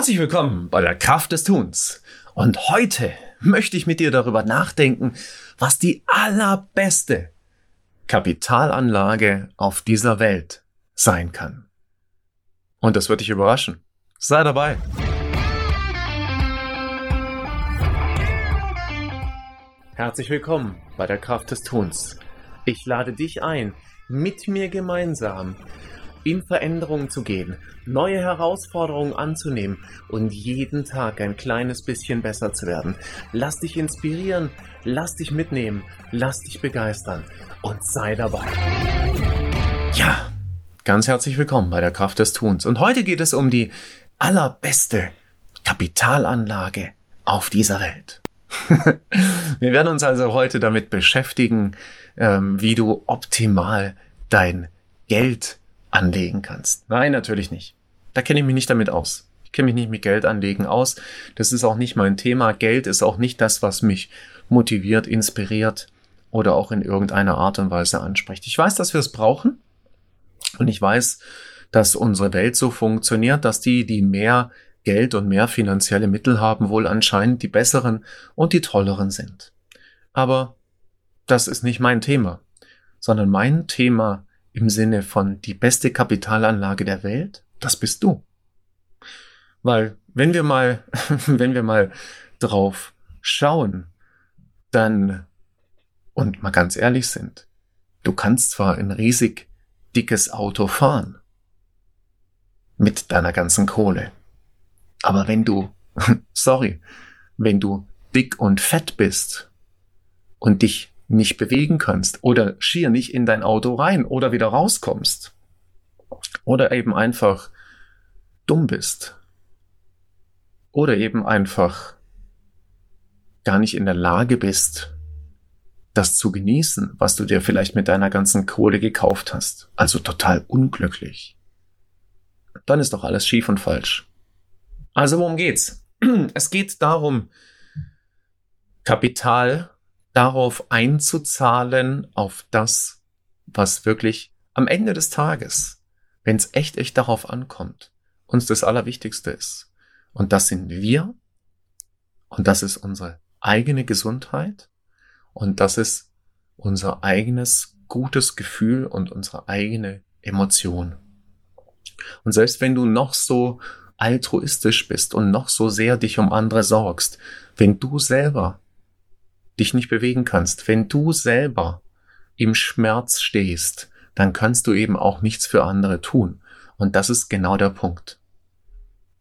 Herzlich willkommen bei der Kraft des Tuns. Und heute möchte ich mit dir darüber nachdenken, was die allerbeste Kapitalanlage auf dieser Welt sein kann. Und das wird dich überraschen. Sei dabei. Herzlich willkommen bei der Kraft des Tuns. Ich lade dich ein, mit mir gemeinsam in Veränderungen zu gehen, neue Herausforderungen anzunehmen und jeden Tag ein kleines bisschen besser zu werden. Lass dich inspirieren, lass dich mitnehmen, lass dich begeistern und sei dabei. Ja, ganz herzlich willkommen bei der Kraft des Tuns. Und heute geht es um die allerbeste Kapitalanlage auf dieser Welt. Wir werden uns also heute damit beschäftigen, ähm, wie du optimal dein Geld anlegen kannst. Nein, natürlich nicht. Da kenne ich mich nicht damit aus. Ich kenne mich nicht mit Geld anlegen aus. Das ist auch nicht mein Thema. Geld ist auch nicht das, was mich motiviert, inspiriert oder auch in irgendeiner Art und Weise anspricht. Ich weiß, dass wir es brauchen. Und ich weiß, dass unsere Welt so funktioniert, dass die, die mehr Geld und mehr finanzielle Mittel haben, wohl anscheinend die besseren und die tolleren sind. Aber das ist nicht mein Thema, sondern mein Thema im Sinne von die beste Kapitalanlage der Welt, das bist du. Weil wenn wir mal, wenn wir mal drauf schauen, dann, und mal ganz ehrlich sind, du kannst zwar ein riesig dickes Auto fahren, mit deiner ganzen Kohle, aber wenn du, sorry, wenn du dick und fett bist und dich nicht bewegen kannst oder schier nicht in dein Auto rein oder wieder rauskommst oder eben einfach dumm bist oder eben einfach gar nicht in der Lage bist, das zu genießen, was du dir vielleicht mit deiner ganzen Kohle gekauft hast, also total unglücklich, dann ist doch alles schief und falsch. Also worum geht's? Es geht darum, Kapital darauf einzuzahlen, auf das, was wirklich am Ende des Tages, wenn es echt, echt darauf ankommt, uns das Allerwichtigste ist. Und das sind wir. Und das ist unsere eigene Gesundheit. Und das ist unser eigenes gutes Gefühl und unsere eigene Emotion. Und selbst wenn du noch so altruistisch bist und noch so sehr dich um andere sorgst, wenn du selber dich nicht bewegen kannst, wenn du selber im Schmerz stehst, dann kannst du eben auch nichts für andere tun. Und das ist genau der Punkt.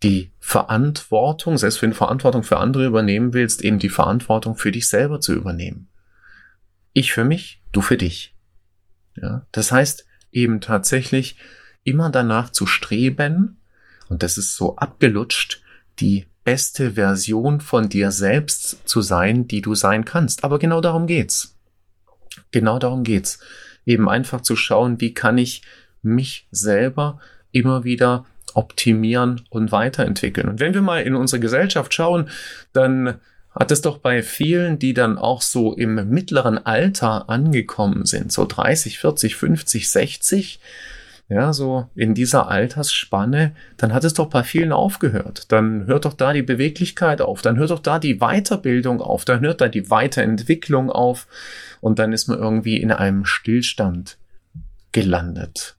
Die Verantwortung, selbst wenn du Verantwortung für andere übernehmen willst, eben die Verantwortung für dich selber zu übernehmen. Ich für mich, du für dich. Ja, das heißt eben tatsächlich immer danach zu streben, und das ist so abgelutscht, die beste Version von dir selbst zu sein, die du sein kannst. Aber genau darum geht's. Genau darum geht's. Eben einfach zu schauen, wie kann ich mich selber immer wieder optimieren und weiterentwickeln. Und wenn wir mal in unsere Gesellschaft schauen, dann hat es doch bei vielen, die dann auch so im mittleren Alter angekommen sind, so 30, 40, 50, 60, ja, so in dieser Altersspanne, dann hat es doch bei vielen aufgehört. Dann hört doch da die Beweglichkeit auf, dann hört doch da die Weiterbildung auf, dann hört da die Weiterentwicklung auf und dann ist man irgendwie in einem Stillstand gelandet.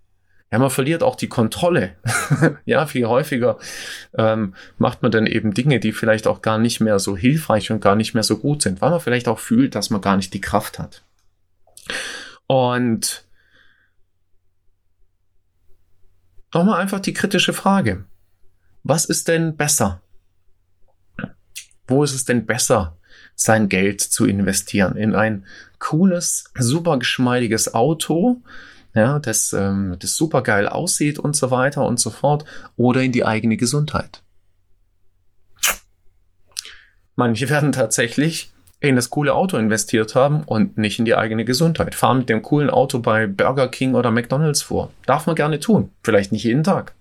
Ja, man verliert auch die Kontrolle. ja, viel häufiger ähm, macht man dann eben Dinge, die vielleicht auch gar nicht mehr so hilfreich und gar nicht mehr so gut sind, weil man vielleicht auch fühlt, dass man gar nicht die Kraft hat. Und Nochmal einfach die kritische Frage. Was ist denn besser? Wo ist es denn besser, sein Geld zu investieren? In ein cooles, super geschmeidiges Auto, ja, das, ähm, das super geil aussieht und so weiter und so fort, oder in die eigene Gesundheit? Manche werden tatsächlich in das coole Auto investiert haben und nicht in die eigene Gesundheit. Fahren mit dem coolen Auto bei Burger King oder McDonald's vor. Darf man gerne tun. Vielleicht nicht jeden Tag.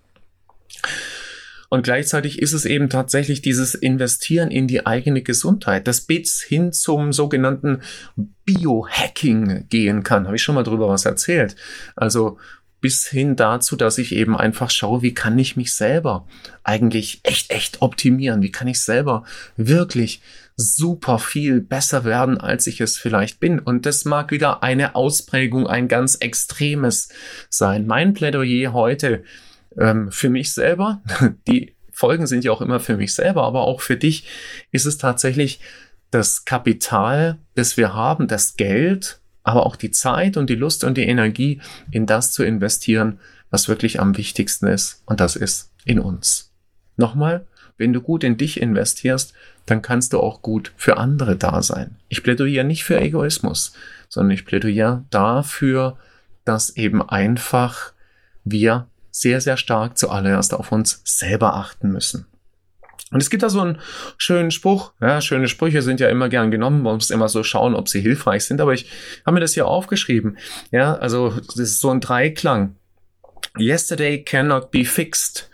Und gleichzeitig ist es eben tatsächlich dieses Investieren in die eigene Gesundheit, das bis hin zum sogenannten Biohacking gehen kann. Habe ich schon mal drüber was erzählt. Also bis hin dazu, dass ich eben einfach schaue, wie kann ich mich selber eigentlich echt, echt optimieren? Wie kann ich selber wirklich super viel besser werden, als ich es vielleicht bin? Und das mag wieder eine Ausprägung, ein ganz extremes sein. Mein Plädoyer heute ähm, für mich selber, die Folgen sind ja auch immer für mich selber, aber auch für dich ist es tatsächlich das Kapital, das wir haben, das Geld, aber auch die Zeit und die Lust und die Energie in das zu investieren, was wirklich am wichtigsten ist. Und das ist in uns. Nochmal, wenn du gut in dich investierst, dann kannst du auch gut für andere da sein. Ich plädiere nicht für Egoismus, sondern ich plädiere dafür, dass eben einfach wir sehr, sehr stark zuallererst auf uns selber achten müssen. Und es gibt da so einen schönen Spruch. Ja, schöne Sprüche sind ja immer gern genommen. Man muss immer so schauen, ob sie hilfreich sind. Aber ich habe mir das hier aufgeschrieben. Ja, also das ist so ein Dreiklang. Yesterday cannot be fixed.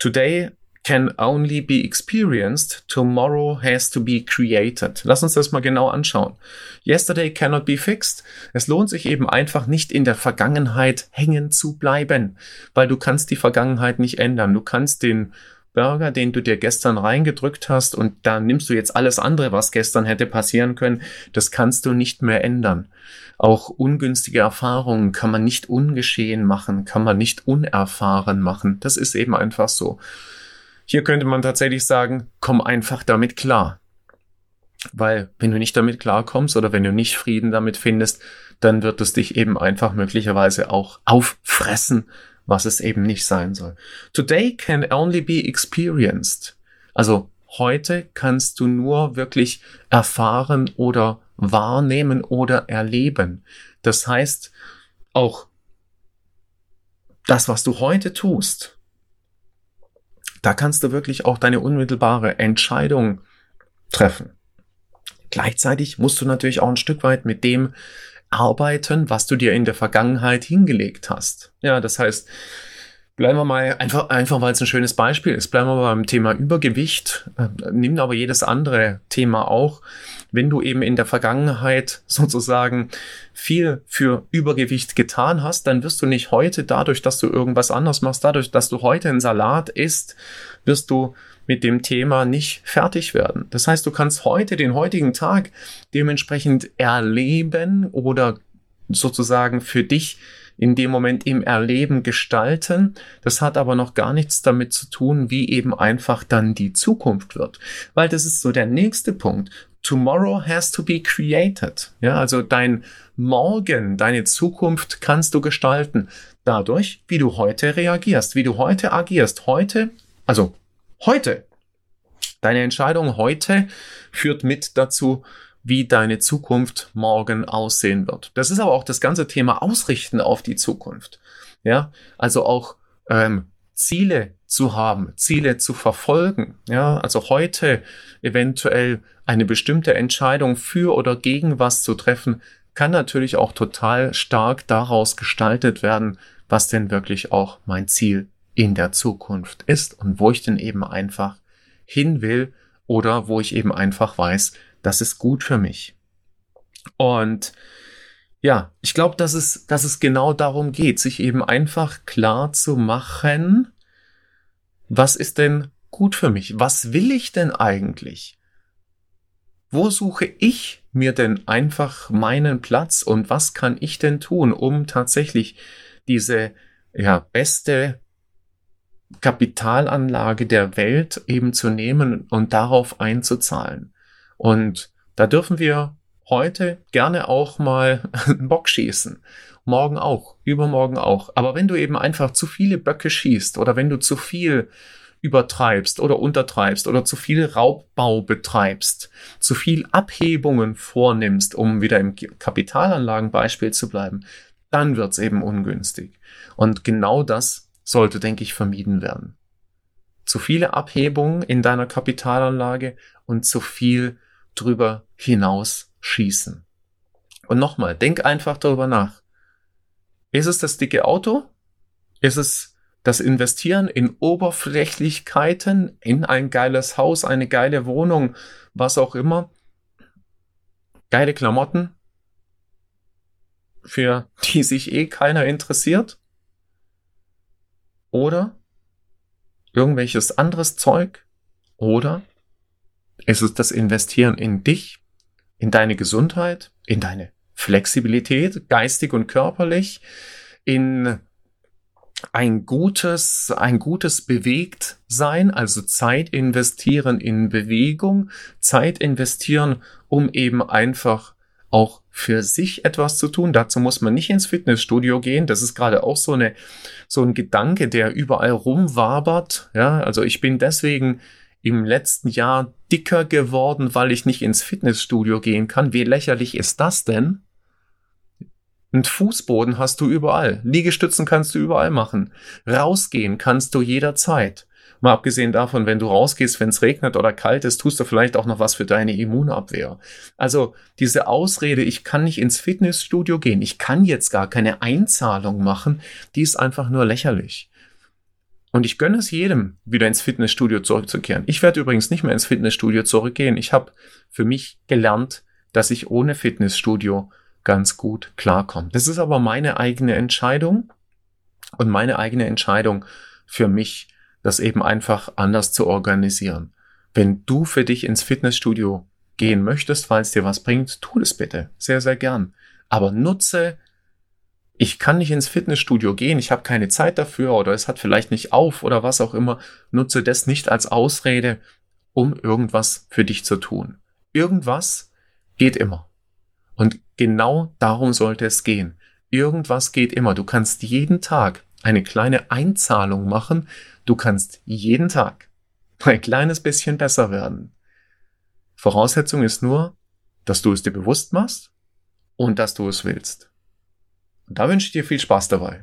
Today can only be experienced. Tomorrow has to be created. Lass uns das mal genau anschauen. Yesterday cannot be fixed. Es lohnt sich eben einfach nicht in der Vergangenheit hängen zu bleiben, weil du kannst die Vergangenheit nicht ändern. Du kannst den Burger, den du dir gestern reingedrückt hast und da nimmst du jetzt alles andere, was gestern hätte passieren können, das kannst du nicht mehr ändern. Auch ungünstige Erfahrungen kann man nicht ungeschehen machen, kann man nicht unerfahren machen. Das ist eben einfach so. Hier könnte man tatsächlich sagen, komm einfach damit klar. Weil wenn du nicht damit klarkommst oder wenn du nicht Frieden damit findest, dann wird es dich eben einfach möglicherweise auch auffressen was es eben nicht sein soll. Today can only be experienced. Also heute kannst du nur wirklich erfahren oder wahrnehmen oder erleben. Das heißt, auch das, was du heute tust, da kannst du wirklich auch deine unmittelbare Entscheidung treffen. Gleichzeitig musst du natürlich auch ein Stück weit mit dem arbeiten, was du dir in der Vergangenheit hingelegt hast. Ja, das heißt, bleiben wir mal einfach, einfach weil es ein schönes Beispiel ist, bleiben wir beim Thema Übergewicht, äh, nimm aber jedes andere Thema auch. Wenn du eben in der Vergangenheit sozusagen viel für Übergewicht getan hast, dann wirst du nicht heute dadurch, dass du irgendwas anders machst, dadurch, dass du heute einen Salat isst, wirst du mit dem Thema nicht fertig werden. Das heißt, du kannst heute den heutigen Tag dementsprechend erleben oder sozusagen für dich in dem Moment im Erleben gestalten. Das hat aber noch gar nichts damit zu tun, wie eben einfach dann die Zukunft wird. Weil das ist so der nächste Punkt. Tomorrow has to be created. Ja, also dein Morgen, deine Zukunft kannst du gestalten. Dadurch, wie du heute reagierst, wie du heute agierst. Heute, also heute. Deine Entscheidung heute führt mit dazu, wie deine Zukunft morgen aussehen wird. Das ist aber auch das ganze Thema Ausrichten auf die Zukunft. Ja, also auch ähm, Ziele zu haben, Ziele zu verfolgen. Ja, also heute eventuell eine bestimmte Entscheidung für oder gegen was zu treffen, kann natürlich auch total stark daraus gestaltet werden, was denn wirklich auch mein Ziel in der Zukunft ist und wo ich denn eben einfach hin will oder wo ich eben einfach weiß, das ist gut für mich. Und ja, ich glaube, dass es, dass es genau darum geht, sich eben einfach klar zu machen, was ist denn gut für mich? Was will ich denn eigentlich? Wo suche ich mir denn einfach meinen Platz und was kann ich denn tun, um tatsächlich diese ja, beste Kapitalanlage der Welt eben zu nehmen und darauf einzuzahlen. Und da dürfen wir heute gerne auch mal einen Bock schießen. Morgen auch, übermorgen auch. Aber wenn du eben einfach zu viele Böcke schießt oder wenn du zu viel übertreibst oder untertreibst oder zu viel Raubbau betreibst, zu viel Abhebungen vornimmst, um wieder im Kapitalanlagenbeispiel zu bleiben, dann wird's eben ungünstig. Und genau das sollte, denke ich, vermieden werden. Zu viele Abhebungen in deiner Kapitalanlage und zu viel drüber hinaus schießen. Und nochmal, denk einfach darüber nach. Ist es das dicke Auto? Ist es das Investieren in Oberflächlichkeiten, in ein geiles Haus, eine geile Wohnung, was auch immer? Geile Klamotten? für die sich eh keiner interessiert? Oder irgendwelches anderes Zeug? Oder ist es das Investieren in dich, in deine Gesundheit, in deine Flexibilität, geistig und körperlich, in ein gutes, ein gutes Bewegtsein, also Zeit investieren in Bewegung, Zeit investieren, um eben einfach auch für sich etwas zu tun. Dazu muss man nicht ins Fitnessstudio gehen. Das ist gerade auch so eine, so ein Gedanke, der überall rumwabert. Ja, also ich bin deswegen im letzten Jahr dicker geworden, weil ich nicht ins Fitnessstudio gehen kann. Wie lächerlich ist das denn? Ein Fußboden hast du überall. Liegestützen kannst du überall machen. Rausgehen kannst du jederzeit. Mal abgesehen davon, wenn du rausgehst, wenn es regnet oder kalt ist, tust du vielleicht auch noch was für deine Immunabwehr. Also diese Ausrede, ich kann nicht ins Fitnessstudio gehen, ich kann jetzt gar keine Einzahlung machen, die ist einfach nur lächerlich. Und ich gönne es jedem, wieder ins Fitnessstudio zurückzukehren. Ich werde übrigens nicht mehr ins Fitnessstudio zurückgehen. Ich habe für mich gelernt, dass ich ohne Fitnessstudio ganz gut klarkomme. Das ist aber meine eigene Entscheidung und meine eigene Entscheidung für mich, das eben einfach anders zu organisieren. Wenn du für dich ins Fitnessstudio gehen möchtest, weil es dir was bringt, tu es bitte. Sehr, sehr gern. Aber nutze ich kann nicht ins Fitnessstudio gehen, ich habe keine Zeit dafür oder es hat vielleicht nicht auf oder was auch immer, nutze das nicht als Ausrede, um irgendwas für dich zu tun. Irgendwas geht immer. Und genau darum sollte es gehen. Irgendwas geht immer. Du kannst jeden Tag eine kleine Einzahlung machen. Du kannst jeden Tag ein kleines bisschen besser werden. Voraussetzung ist nur, dass du es dir bewusst machst und dass du es willst. Und da wünsche ich dir viel Spaß dabei.